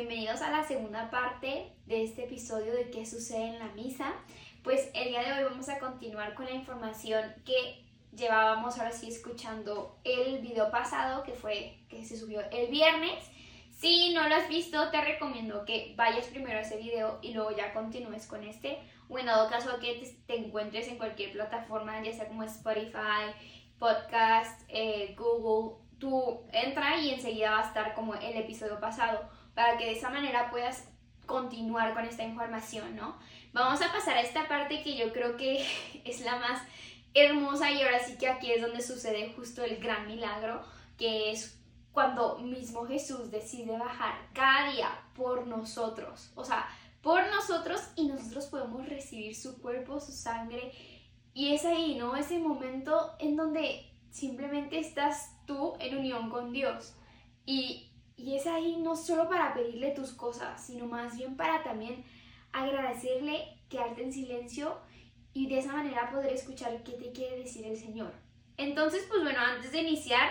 bienvenidos a la segunda parte de este episodio de qué sucede en la misa. Pues el día de hoy vamos a continuar con la información que llevábamos ahora sí escuchando el video pasado que fue que se subió el viernes. Si no lo has visto, te recomiendo que vayas primero a ese video y luego ya continúes con este. O en dado caso que te, encuentres en cualquier plataforma, ya sea como Spotify, podcast, eh, Google, tú entra y enseguida va a estar como el episodio pasado para que de esa manera puedas continuar con esta información, ¿no? Vamos a pasar a esta parte que yo creo que es la más hermosa y ahora sí que aquí es donde sucede justo el gran milagro, que es cuando mismo Jesús decide bajar cada día por nosotros, o sea, por nosotros y nosotros podemos recibir su cuerpo, su sangre y es ahí, ¿no? Ese momento en donde simplemente estás tú en unión con Dios y y es ahí no solo para pedirle tus cosas, sino más bien para también agradecerle, quedarte en silencio y de esa manera poder escuchar qué te quiere decir el Señor. Entonces, pues bueno, antes de iniciar,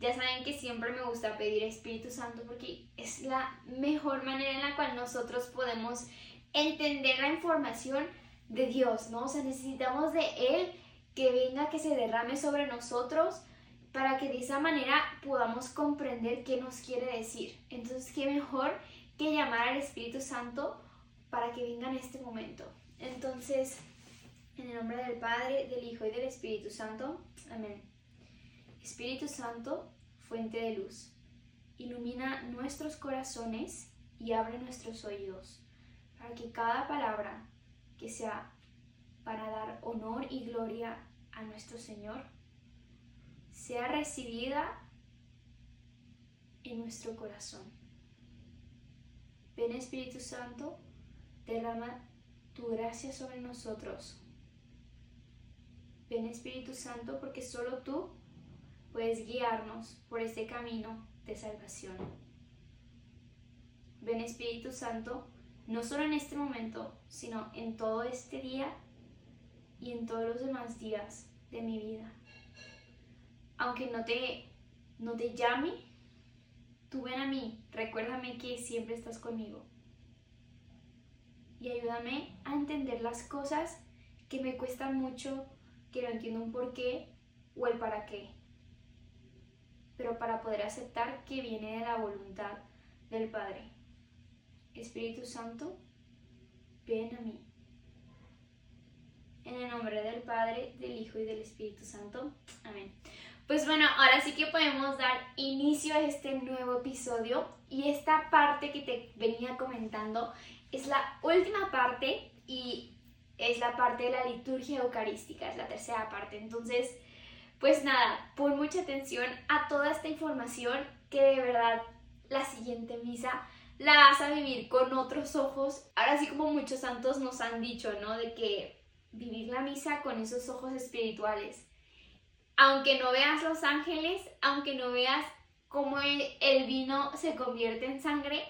ya saben que siempre me gusta pedir Espíritu Santo porque es la mejor manera en la cual nosotros podemos entender la información de Dios, ¿no? O sea, necesitamos de Él que venga, que se derrame sobre nosotros para que de esa manera podamos comprender qué nos quiere decir. Entonces, qué mejor que llamar al Espíritu Santo para que venga en este momento. Entonces, en el nombre del Padre, del Hijo y del Espíritu Santo. Amén. Espíritu Santo, fuente de luz, ilumina nuestros corazones y abre nuestros oídos, para que cada palabra que sea para dar honor y gloria a nuestro Señor, sea recibida en nuestro corazón. Ven Espíritu Santo, derrama tu gracia sobre nosotros. Ven Espíritu Santo porque solo tú puedes guiarnos por este camino de salvación. Ven Espíritu Santo, no solo en este momento, sino en todo este día y en todos los demás días de mi vida aunque no te, no te llame, tú ven a mí, recuérdame que siempre estás conmigo. Y ayúdame a entender las cosas que me cuestan mucho, que no entiendo un por qué o el para qué. Pero para poder aceptar que viene de la voluntad del Padre. Espíritu Santo, ven a mí. En el nombre del Padre, del Hijo y del Espíritu Santo. Amén. Pues bueno, ahora sí que podemos dar inicio a este nuevo episodio y esta parte que te venía comentando es la última parte y es la parte de la liturgia eucarística, es la tercera parte. Entonces, pues nada, pon mucha atención a toda esta información que de verdad la siguiente misa la vas a vivir con otros ojos. Ahora sí como muchos santos nos han dicho, ¿no? De que vivir la misa con esos ojos espirituales aunque no veas los ángeles, aunque no veas cómo el, vino se convierte en sangre,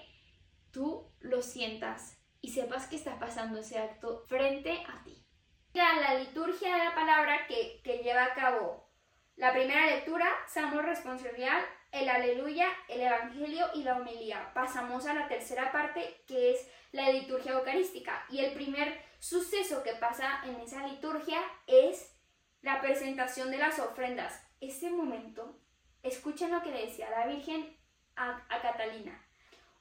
tú lo sientas y sepas que está pasando ese acto frente a ti. La liturgia de la palabra que, que lleva a cabo la primera lectura, Salmo responsorial, el aleluya, el evangelio y la homilía. Pasamos a la tercera parte que es la liturgia eucarística y el primer suceso que pasa en esa liturgia es la presentación de las ofrendas. Ese momento, escuchen lo que le decía la Virgen a, Catalina.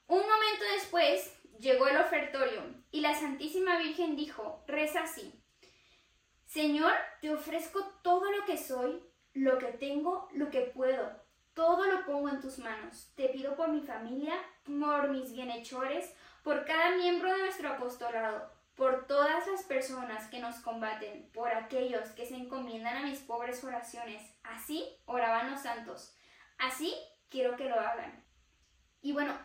Un momento después llegó el ofertorio y la Santísima Virgen dijo, reza así, Señor, te ofrezco todo lo que soy, lo que tengo, lo que puedo, todo lo pongo en tus manos. Te pido por mi familia, por mis bienhechores, por cada miembro de nuestro apostolado por todas las personas que nos combaten, por aquellos que se encomiendan a mis pobres oraciones. Así oraban los santos. Así quiero que lo hagan. Y bueno,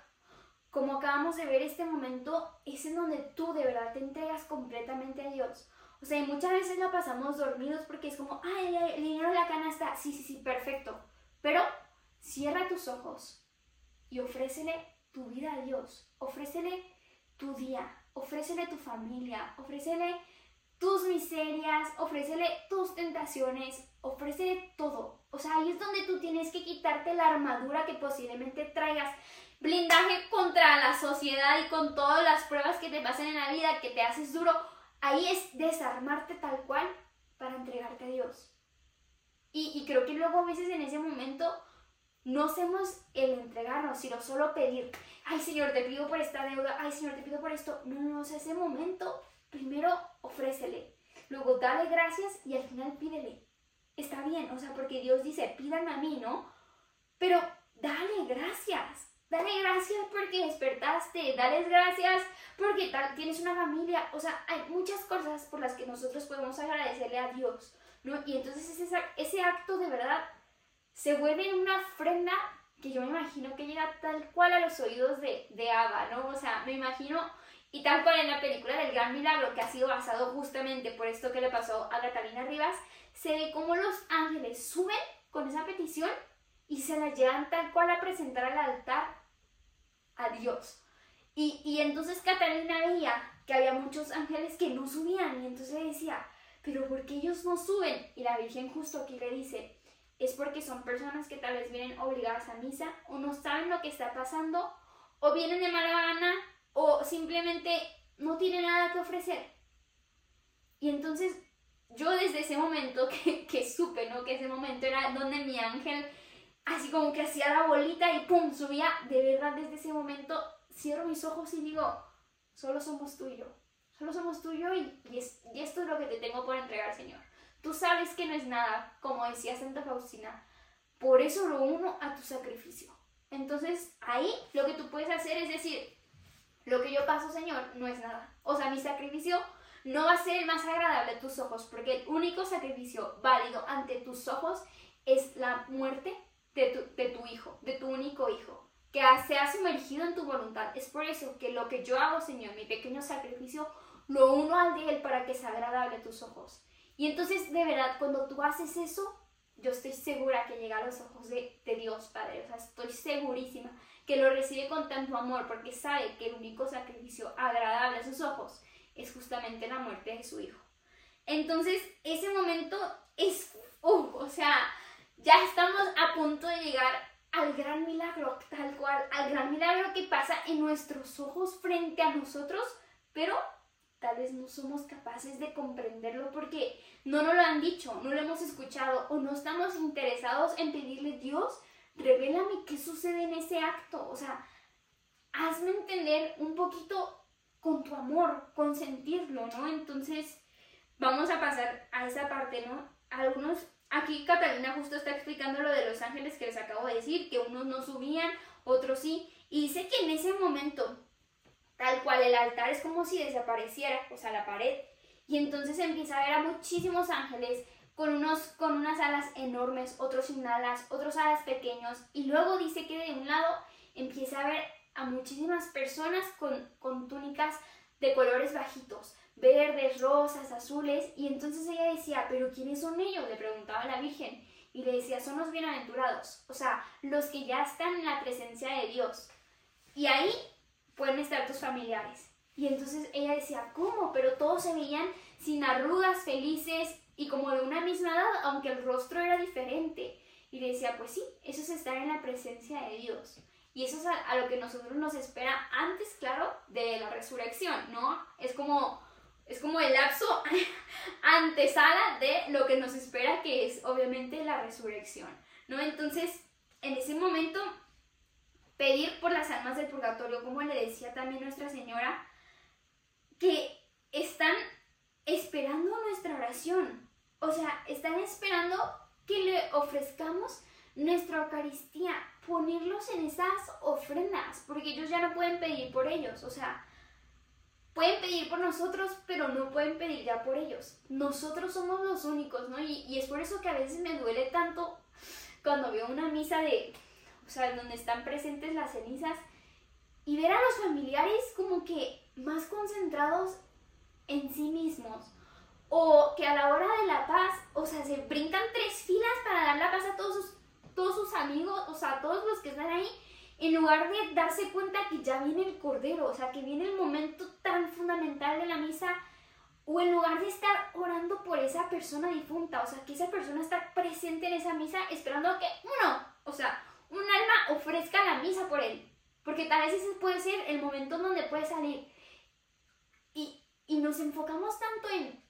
como acabamos de ver, este momento es en donde tú de verdad te entregas completamente a Dios. O sea, muchas veces la pasamos dormidos porque es como, ay, el dinero de la canasta, sí, sí, sí, perfecto. Pero cierra tus ojos y ofrécele tu vida a Dios. Ofrécele tu día, ofrécele tu familia, ofrécele tus miserias, ofrécele tus tentaciones, ofrécele todo. O sea, ahí es donde tú tienes que quitarte la armadura que posiblemente traigas blindaje contra la sociedad y con todas las pruebas que te pasan en la vida, que te haces duro, ahí es desarmarte tal cual para entregarte a Dios. Y, creo que luego a veces en ese momento no hacemos el entregarnos, sino solo pedir, ay Señor, te pido por esta deuda, ay Señor, te pido por esto. No, no, no, ese momento primero ofrécele, luego dale gracias y al final pídele. Está bien, o sea, porque Dios dice, pídanme a mí, ¿no? Pero dale gracias. Dale gracias porque despertaste, dale gracias porque tienes una familia. O sea, hay muchas cosas por las que nosotros podemos agradecerle a Dios, ¿no? Y entonces ese, ese acto de verdad se vuelve una ofrenda que yo me imagino que llega tal cual a los oídos de, de Ava, ¿no? O sea, me imagino, y tal cual en la película del Gran Milagro, que ha sido basado justamente por esto que le pasó a Catalina Rivas, se ve cómo los ángeles suben con esa petición y se la llevan tal cual a presentar al altar a Dios. Y, y entonces Catalina veía que había muchos ángeles que no subían y entonces decía, pero ¿por qué ellos no suben? Y la Virgen justo aquí le dice, es porque son personas que tal vez vienen obligadas a misa o no saben lo que está pasando o vienen de mala gana o simplemente no tienen nada que ofrecer. Y entonces yo desde ese momento que, que supe, ¿no? Que ese momento era donde mi ángel así como que hacía la bolita y pum, subía, de verdad desde ese momento cierro mis ojos y digo, solo somos tú y solo somos tú y esto es lo que te tengo por entregar, Señor. Tú sabes que no es nada, como decía Santa Faustina, por eso lo uno a tu sacrificio. Entonces ahí lo que tú puedes hacer es decir, lo que yo paso, Señor, no es nada. O sea, mi sacrificio no va a ser el más agradable a tus ojos, porque el único sacrificio válido ante tus ojos es la muerte de tu, hijo, de tu único hijo, que se ha sumergido en tu voluntad. Es por eso que lo que yo hago, Señor, mi pequeño sacrificio, lo uno al de Él para que sea agradable a tus ojos. Y entonces, de verdad, cuando tú haces eso, yo estoy segura que llega a los ojos de, Dios, Padre. O sea, estoy segurísima que lo recibe con tanto amor porque sabe que el único sacrificio agradable a sus ojos es justamente la muerte de su hijo. Entonces, ese momento es, uh, o sea, ya estamos a punto de llegar al gran milagro, tal cual, al gran milagro que pasa en nuestros ojos frente a nosotros, pero tal vez no somos capaces de comprenderlo porque no nos lo han dicho, no lo hemos escuchado o no estamos interesados en pedirle Dios, revélame qué sucede en ese acto, o sea, hazme entender un poquito con tu amor, con sentirlo, ¿no? Entonces, vamos a pasar a esa parte, ¿no? Algunos Aquí Catalina justo está explicando lo de los ángeles que les acabo de decir, que unos no subían, otros sí, y dice que en ese momento, tal cual el altar es como si desapareciera, o sea, la pared, y entonces empieza a ver a muchísimos ángeles con, unos, con unas alas enormes, otros sin alas, otros alas pequeños, y luego dice que de un lado empieza a ver a muchísimas personas con, con túnicas de colores bajitos, verdes, rosas, azules, y entonces ella decía, pero ¿quiénes son ellos? Le preguntaba la Virgen, y le decía, son los bienaventurados, o sea, los que ya están en la presencia de Dios. Y ahí pueden estar tus familiares. Y entonces ella decía, ¿cómo? Pero todos se veían sin arrugas, felices y como de una misma edad, aunque el rostro era diferente. Y le decía, pues sí, eso es estar en la presencia de Dios. Y eso es a, a, lo que nosotros nos espera antes, claro, de la resurrección, ¿no? Es como es como el lapso antesala de lo que nos espera, que es obviamente la resurrección, ¿no? Entonces, en ese momento, pedir por las almas del purgatorio, como le decía también Nuestra Señora, que están esperando nuestra oración, o sea, están esperando que le ofrezcamos nuestra Eucaristía, ponerlos en esas ofrendas, porque ellos ya no pueden pedir por ellos, o sea, pueden pedir por nosotros, pero no pueden pedir ya por ellos. Nosotros somos los únicos, ¿no? Y, es por eso que a veces me duele tanto cuando veo una misa de, o sea, donde están presentes las cenizas y ver a los familiares como que más concentrados en sí mismos. O que a la hora de la paz, o sea, se brincan tres filas para dar la paz a todos sus, todos sus amigos, o sea, a todos los que están ahí en lugar de darse cuenta que ya viene el Cordero, o sea, que viene el momento tan fundamental de la misa, o en lugar de estar orando por esa persona difunta, o sea, que esa persona está presente en esa misa esperando que uno, o sea, un alma ofrezca la misa por él. Porque tal vez ese puede ser el momento donde puede salir. Y, y nos enfocamos tanto en,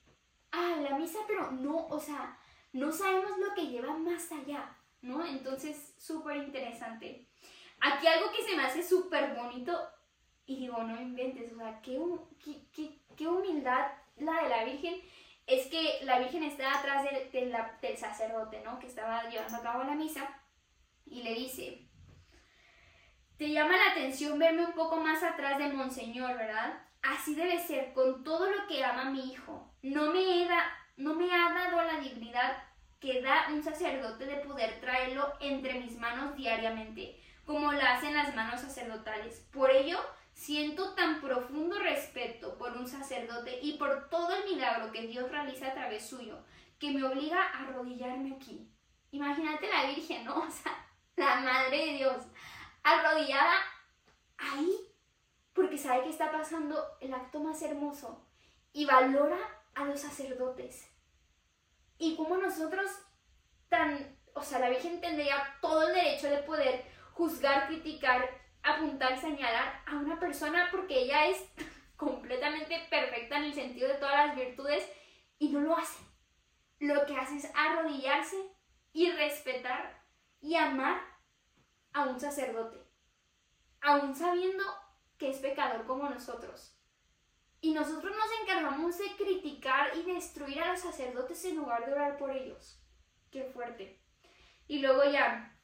ah, la misa, pero no, o sea, no sabemos lo que lleva más allá, ¿no? Entonces, súper interesante. Aquí algo que se me hace súper bonito, y digo, no inventes, o sea, qué, qué, qué, humildad la de la Virgen, es que la Virgen está atrás del, del sacerdote, ¿no? Que estaba llevando a cabo la misa, y le dice, te llama la atención verme un poco más atrás de Monseñor, ¿verdad? Así debe ser, con todo lo que ama mi hijo. No me, ha dado la dignidad que da un sacerdote de poder traerlo entre mis manos diariamente, como lo hacen las manos sacerdotales. Por ello, siento tan profundo respeto por un sacerdote y por todo el milagro que Dios realiza a través suyo, que me obliga a arrodillarme aquí. Imagínate la Virgen, ¿no? O sea, la Madre de Dios, arrodillada ahí, porque sabe que está pasando el acto más hermoso y valora a los sacerdotes. Y como nosotros tan, o sea, la Virgen tendría todo el derecho de poder juzgar, criticar, apuntar, señalar a una persona porque ella es completamente perfecta en el sentido de todas las virtudes y no lo hace. Lo que hace es arrodillarse y respetar y amar a un sacerdote, aún sabiendo que es pecador como nosotros. Y nosotros nos encargamos de criticar y destruir a los sacerdotes en lugar de orar por ellos. Qué fuerte. Y luego ya,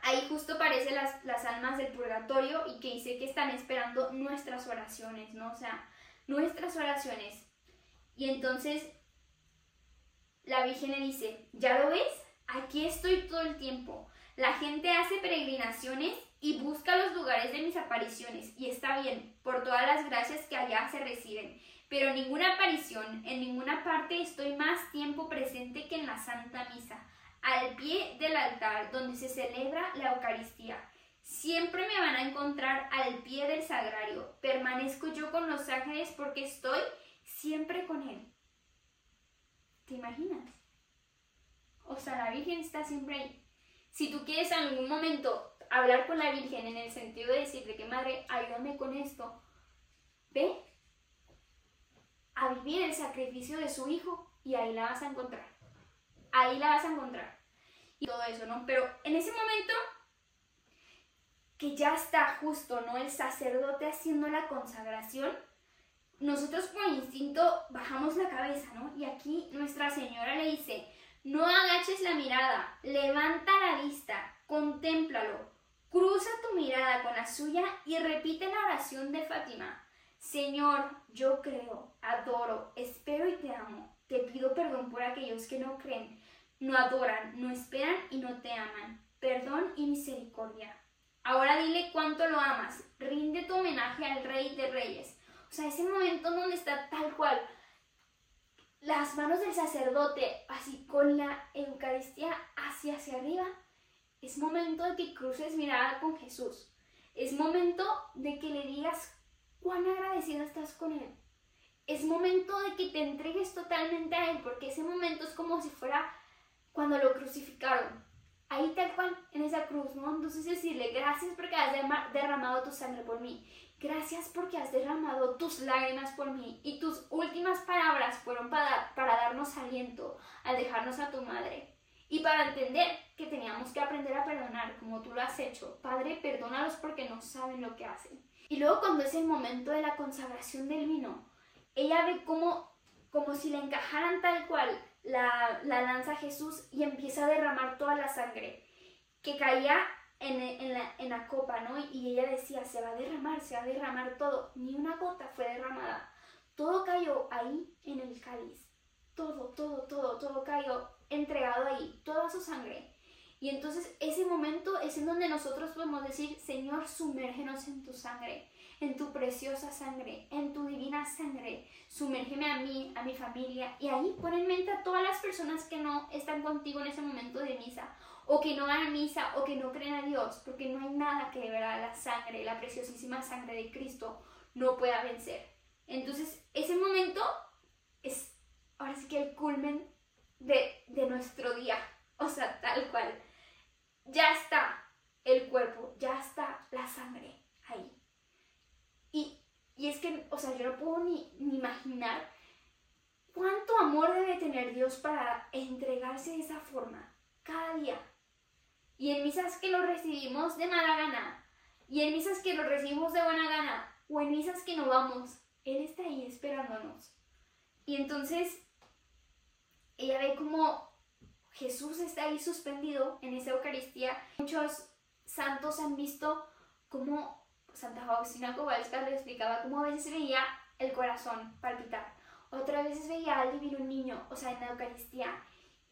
ahí justo aparecen las, las almas del purgatorio y que dice que están esperando nuestras oraciones, ¿no? O sea, nuestras oraciones. Y entonces la Virgen le dice, ¿ya lo ves? Aquí estoy todo el tiempo. La gente hace peregrinaciones y busca los lugares de mis apariciones, y está bien, por todas las gracias que allá se reciben, pero ninguna aparición, en ninguna parte estoy más tiempo presente que en la Santa Misa, al pie del altar donde se celebra la Eucaristía. Siempre me van a encontrar al pie del sagrario. Permanezco yo con los ángeles porque estoy siempre con él. ¿Te imaginas? O sea, la Virgen está siempre ahí. Si tú quieres en algún momento hablar con la Virgen en el sentido de decirle que madre, ayúdame con esto, ve a vivir el sacrificio de su hijo y ahí la vas a encontrar. Ahí la vas a encontrar. Y todo eso, ¿no? Pero en ese momento que ya está justo, ¿no? El sacerdote haciendo la consagración, nosotros por instinto bajamos la cabeza, ¿no? Y aquí Nuestra Señora le dice, no agaches la mirada, levanta la vista, contémplalo, Cruza tu mirada con la suya y repite la oración de Fátima. Señor, yo creo, adoro, espero y te amo. Te pido perdón por aquellos que no creen, no adoran, no esperan y no te aman. Perdón y misericordia. Ahora dile cuánto lo amas. Rinde tu homenaje al Rey de Reyes. O sea, ese momento donde está tal cual las manos del sacerdote, así con la Eucaristía hacia hacia arriba, es momento de que cruces mirada con Jesús. Es momento de que le digas cuán agradecido estás con Él. Es momento de que te entregues totalmente a Él, porque ese momento es como si fuera cuando lo crucificaron. Ahí tal cual, en esa cruz, ¿no? Entonces decirle, gracias porque has derramado tu sangre por mí. Gracias porque has derramado tus lágrimas por mí. Y tus últimas palabras fueron para, para darnos aliento al dejarnos a tu madre. Y para entender que teníamos que aprender a perdonar, como tú lo has hecho, Padre, perdónalos porque no saben lo que hacen. Y luego cuando es el momento de la consagración del vino, ella ve como, como si le encajaran tal cual la, la lanza Jesús y empieza a derramar toda la sangre que caía en, en, la, en la copa, ¿no? Y ella decía, se va a derramar, se va a derramar todo. Ni una gota fue derramada. Todo cayó ahí en el cáliz. Todo, todo, todo, todo cayó entregado ahí toda su sangre. Y entonces ese momento es en donde nosotros podemos decir, Señor, sumérgenos en tu sangre, en tu preciosa sangre, en tu divina sangre. Sumérgeme a mí, a mi familia. Y ahí pon en mente a todas las personas que no están contigo en ese momento de misa, o que no van a misa, o que no creen a Dios, porque no hay nada que de verdad la sangre, la preciosísima sangre de Cristo, no pueda vencer. Entonces, ese momento es ahora sí que el culmen de, nuestro día. O sea, tal cual. Ya está el cuerpo, ya está la sangre sea, yo no puedo ni, ni imaginar cuánto amor debe tener Dios para entregarse de esa forma cada día. Y en misas que lo recibimos de mala gana, y en misas que lo recibimos de buena gana, o en misas que no vamos, Él está ahí esperándonos. Y entonces ella ve como Jesús está ahí suspendido en esa Eucaristía. Muchos santos han visto cómo Santa Faustina Kowalska le explicaba cómo a veces veía el corazón palpitar, otras veces veía al divino niño, o sea, en la Eucaristía,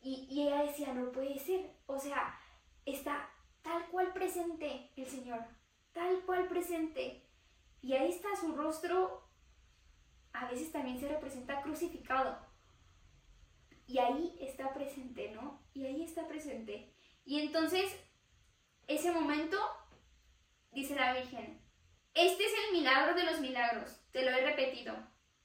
y, y ella decía, no puede ser, o sea, está tal cual presente el Señor, tal cual presente. Y ahí está su rostro, a veces también se representa crucificado. Y ahí está presente, ¿no? Y ahí está presente. Y entonces, ese momento, dice la Virgen, este es el milagro de los milagros, te lo he repetido.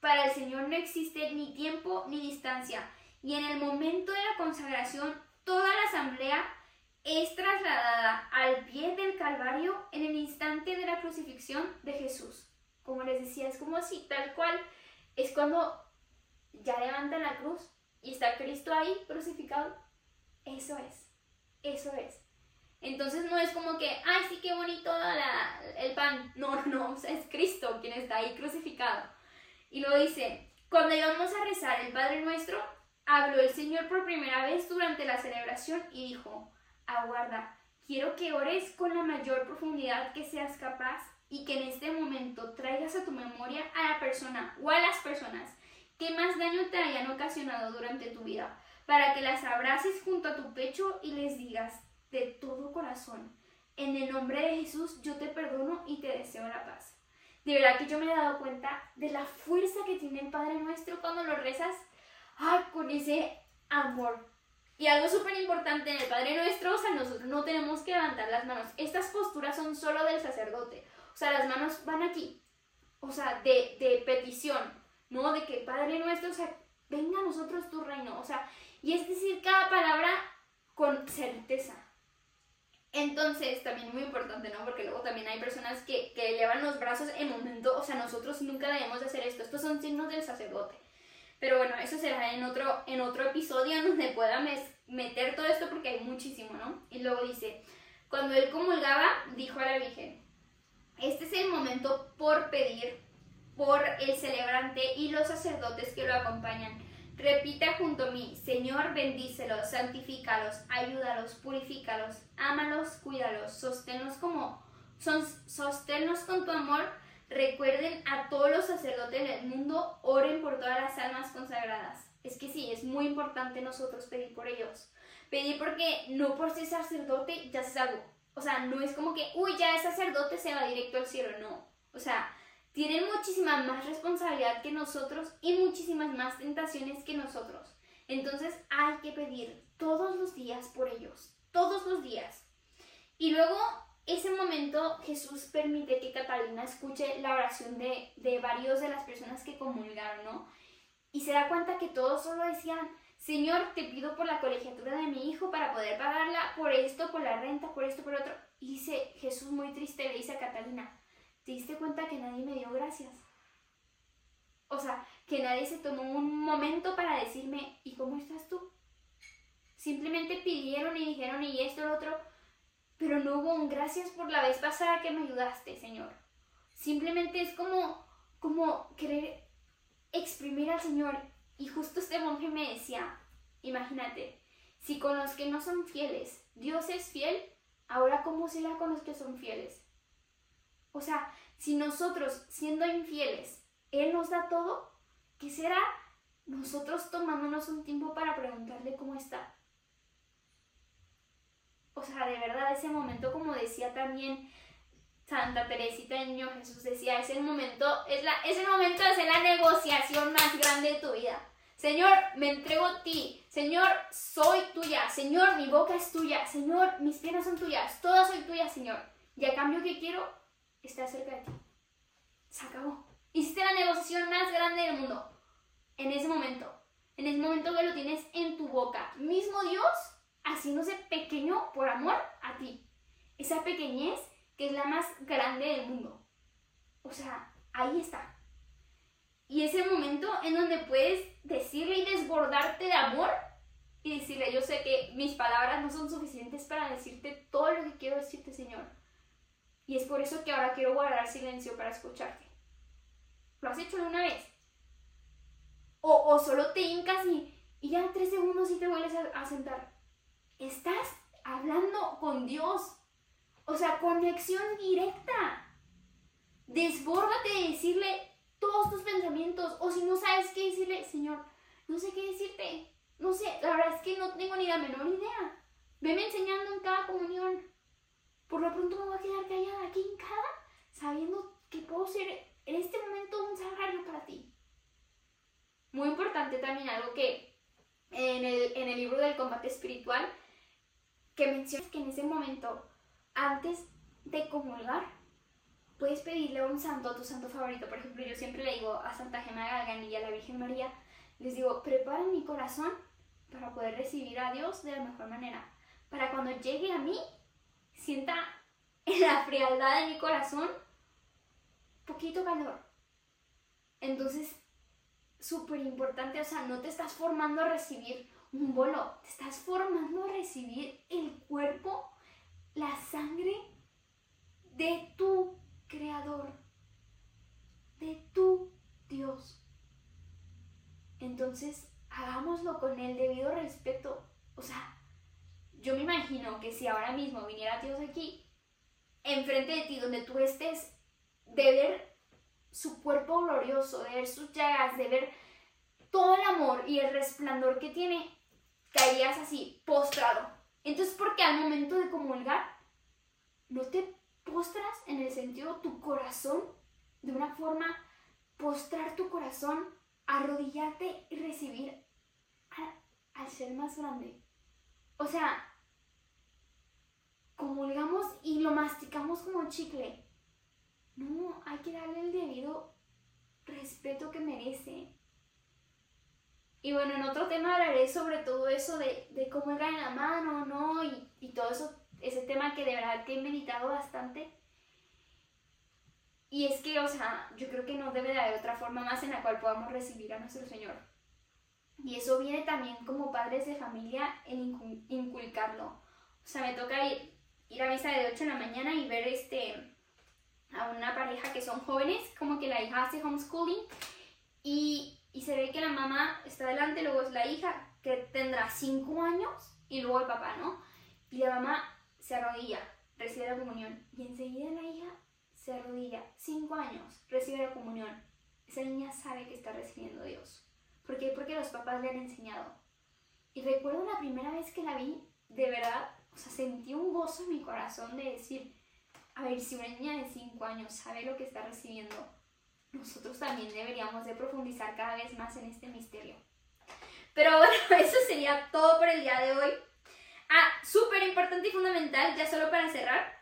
Para el Señor no existe ni tiempo ni distancia. Y en el momento de la consagración, toda la asamblea es trasladada al pie del Calvario en el instante de la crucifixión de Jesús. Como les decía, es como así, tal cual. Es cuando ya levantan la cruz y está Cristo ahí crucificado. Eso es, eso es. Entonces no es como que, ay, sí, qué bonito el pan. No, no, es Cristo quien está ahí crucificado. Y lo dice, cuando íbamos a rezar el Padre Nuestro, habló el Señor por primera vez durante la celebración y dijo, aguarda, quiero que ores con la mayor profundidad que seas capaz y que en este momento traigas a tu memoria a la persona o a las personas que más daño te hayan ocasionado durante tu vida, para que las abraces junto a tu pecho y les digas de todo corazón, en el nombre de Jesús yo te perdono y te deseo la paz. De verdad que yo me he dado cuenta de la fuerza que tiene el Padre Nuestro cuando lo rezas ay, con ese amor, y algo súper importante en el Padre Nuestro, o sea, nosotros no tenemos que levantar las manos. Estas posturas son solo del sacerdote. O sea, las manos van aquí. O sea, de, de petición, ¿no? De que Padre Nuestro, o sea, venga a nosotros tu reino. O sea, y es decir cada palabra con certeza. Entonces, también muy importante, ¿no? Porque luego también hay personas que, que elevan los brazos en momento, o sea, nosotros nunca debemos de hacer esto. Estos son signos del sacerdote. Pero bueno, eso será en otro, en otro episodio donde pueda meter todo esto porque hay muchísimo, ¿no? Y luego dice, cuando él comulgaba, dijo a la Virgen, este es el momento por pedir por el celebrante y los sacerdotes que lo acompañan. Repita junto a mí, Señor, bendícelos, santifícalos, ayúdalos, purifícalos, ámalos, cuídalos, sosténlos como, sosténlos con tu amor Recuerden a todos los sacerdotes del mundo, oren por todas las almas consagradas. Es que sí, es muy importante nosotros pedir por ellos. Pedir porque no por ser sacerdote ya se algo. O sea, no es como que, uy, ya es sacerdote, se va directo al cielo. No. O sea, tienen muchísima más responsabilidad que nosotros y muchísimas más tentaciones que nosotros. Entonces hay que pedir todos los días por ellos. Todos los días. Y luego ese momento Jesús permite que Catalina escuche la oración de, de varios de las personas que comulgaron, ¿no? Y se da cuenta que todos solo decían, Señor, te pido por la colegiatura de mi hijo para poder pagarla, por esto, por la renta, por esto, por otro. Y dice Jesús muy triste, le dice a Catalina, ¿te diste cuenta que nadie me dio gracias? O sea, que nadie se tomó un momento para decirme, ¿y cómo estás tú? Simplemente pidieron y dijeron, y esto, lo otro, pero no hubo un gracias por la vez pasada que me ayudaste, Señor. Simplemente es como, como querer exprimir al Señor. Y justo este monje me decía, imagínate, si con los que no son fieles Dios es fiel, ahora ¿cómo será con los que son fieles? O sea, si nosotros siendo infieles, Él nos da todo, ¿qué será nosotros tomándonos un tiempo para preguntarle cómo está? o sea, de verdad, ese momento, como decía también Santa Teresita de Niño Jesús, decía, es el momento, es, la, es el momento de hacer la negociación más grande de tu vida. Señor, me entrego a ti. Señor, soy tuya. Señor, mi boca es tuya. Señor, mis piernas son tuyas. Todas soy tuya, Señor. Y a cambio que quiero, estar cerca de ti. Se acabó. Hiciste la negociación más grande del mundo. En ese momento. En ese momento que lo tienes en tu boca. Mismo Dios haciéndose pequeño por amor a ti. Esa pequeñez que es la más grande del mundo. O sea, ahí está. Y ese momento en donde puedes decirle y desbordarte de amor y decirle, yo sé que mis palabras no son suficientes para decirte todo lo que quiero decirte, Señor. Y es por eso que ahora quiero guardar silencio para escucharte. ¿Lo has hecho de una vez? O, o solo te hincas y, y ya en tres segundos y te vuelves a, a sentar. Estás hablando con Dios. O sea, conexión directa. Desbórdate de decirle todos tus pensamientos. O si no sabes qué decirle, Señor, no sé qué decirte. No sé, la verdad es que no tengo ni la menor idea. Veme enseñando en cada comunión. Por lo pronto me voy a quedar callada aquí en cada, sabiendo que puedo ser en este momento un sagrario para ti. Muy importante también algo que en el, en el libro del combate espiritual, que mencionas que en ese momento, antes de comulgar, puedes pedirle a un santo, a tu santo favorito. Por ejemplo, yo siempre le digo a Santa Gemma Galgan y a la Virgen María, les digo, preparen mi corazón para poder recibir a Dios de la mejor manera. Para cuando llegue a mí, sienta en la frialdad de mi corazón poquito calor. Entonces, súper importante, o sea, no te estás formando a recibir un bolo, te estás formando a recibir el cuerpo, la sangre de tu creador, de tu Dios. Entonces, hagámoslo con el debido respeto. O sea, yo me imagino que si ahora mismo viniera Dios aquí, enfrente de ti, donde tú estés, de ver su cuerpo glorioso, de ver sus llagas, de ver todo el amor y el resplandor que tiene, caerías así, postrado. Entonces, porque al momento de comulgar, no te postras en el sentido tu corazón, de una forma, postrar tu corazón, arrodillarte y recibir al ser más grande. O sea, comulgamos y lo masticamos como chicle. No, hay que darle el debido respeto que merece. Y bueno, en otro tema hablaré sobre todo eso de, de cómo en la mano, ¿no? Y, y todo eso, ese tema que de verdad que he meditado bastante. Y es que, o sea, yo creo que no debe de haber otra forma más en la cual podamos recibir a nuestro Señor. Y eso viene también como padres de familia en inculcarlo. O sea, me toca ir, ir a misa de 8 en la mañana y ver este a una pareja que son jóvenes, como que la hija hace homeschooling y, y se ve que la mamá está adelante, luego es la hija que tendrá 5 años y luego el papá, ¿no? Y la mamá se arrodilla, recibe la comunión y enseguida la hija se arrodilla, 5 años, recibe la comunión. Esa niña sabe que está recibiendo a Dios. ¿Por qué? Porque los papás le han enseñado. Y recuerdo la primera vez que la vi, de verdad, o sea, sentí un gozo en mi corazón de decir, a ver, si una niña de 5 años sabe lo que está recibiendo, nosotros también deberíamos de profundizar cada vez más en este misterio. Pero bueno, eso sería todo por el día de hoy. Ah, súper importante y fundamental, ya solo para cerrar,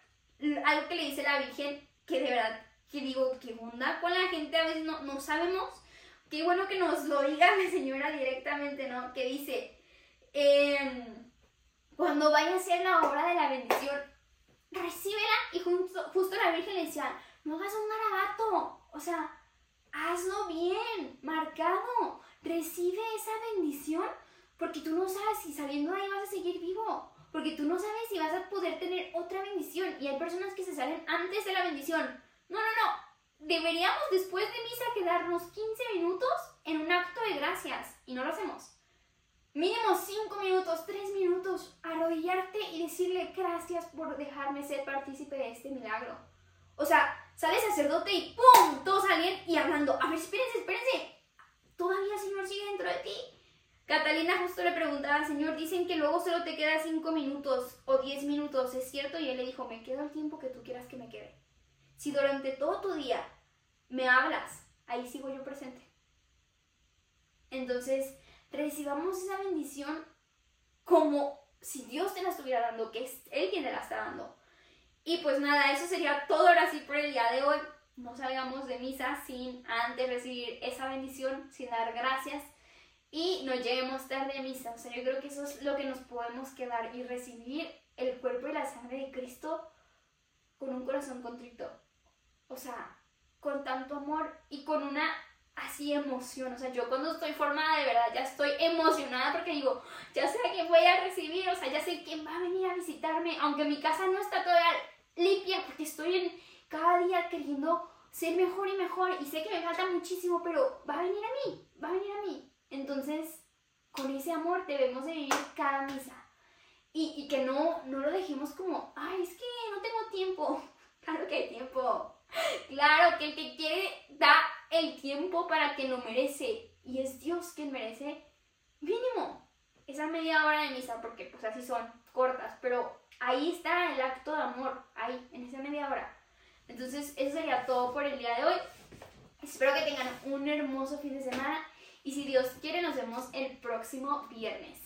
algo que le dice la Virgen, que de verdad, que digo, que onda con la gente, a veces no, no sabemos. Qué bueno que nos lo diga la señora directamente, ¿no? Que dice, em, cuando vaya a hacer la obra de la bendición, recíbela. Y justo, la Virgen le decía, no hagas un garabato, o sea, hazlo bien, marcado, recibe esa bendición, porque tú no sabes si saliendo de ahí vas a seguir vivo, porque tú no sabes si vas a poder tener otra bendición. Y hay personas que se salen antes de la bendición. No, no, no. Deberíamos después de misa quedarnos 15 minutos en un acto de gracias y no lo hacemos mínimo 5 minutos, 3 minutos, arrodillarte y decirle gracias por dejarme ser partícipe de este milagro. O sea, sale sacerdote y ¡pum! Todos salen y hablando. A ver, espérense, espérense. Todavía el Señor sigue dentro de ti. Catalina justo le preguntaba, Señor, dicen que luego solo te queda 5 minutos o 10 minutos, ¿es cierto? Y él le dijo, me quedo el tiempo que tú quieras que me quede. Si durante todo tu día me hablas, ahí sigo yo presente. Entonces, recibamos esa bendición como si Dios te la estuviera dando, que es Él quien te la está dando. Y pues nada, eso sería todo ahora sí por el día de hoy. No salgamos de misa sin antes recibir esa bendición, sin dar gracias y no lleguemos tarde a misa. O sea, yo creo que eso es lo que nos podemos quedar y recibir el cuerpo y la sangre de Cristo con un corazón contrito. O sea, con tanto amor y con una así emoción. O sea, yo cuando estoy formada de verdad ya estoy emocionada porque digo, ya sé a quién voy a recibir, o sea, ya sé quién va a venir a visitarme, aunque mi casa no está todavía limpia porque estoy en cada día queriendo ser mejor y mejor y sé que me falta muchísimo, pero va a venir a mí, va a venir a mí. Entonces, con ese amor debemos de vivir cada misa. Y, y que no, no lo dejemos como, ay, es que no tengo tiempo. Claro que hay tiempo. Claro que el que quiere da el tiempo para que lo merece. Y es Dios quien merece mínimo esa media hora de misa, porque pues así son cortas, pero ahí está el acto de amor, ahí, en esa media hora. Entonces, eso sería todo por el día de hoy. Espero que tengan un hermoso fin de semana y si Dios quiere nos vemos el próximo viernes.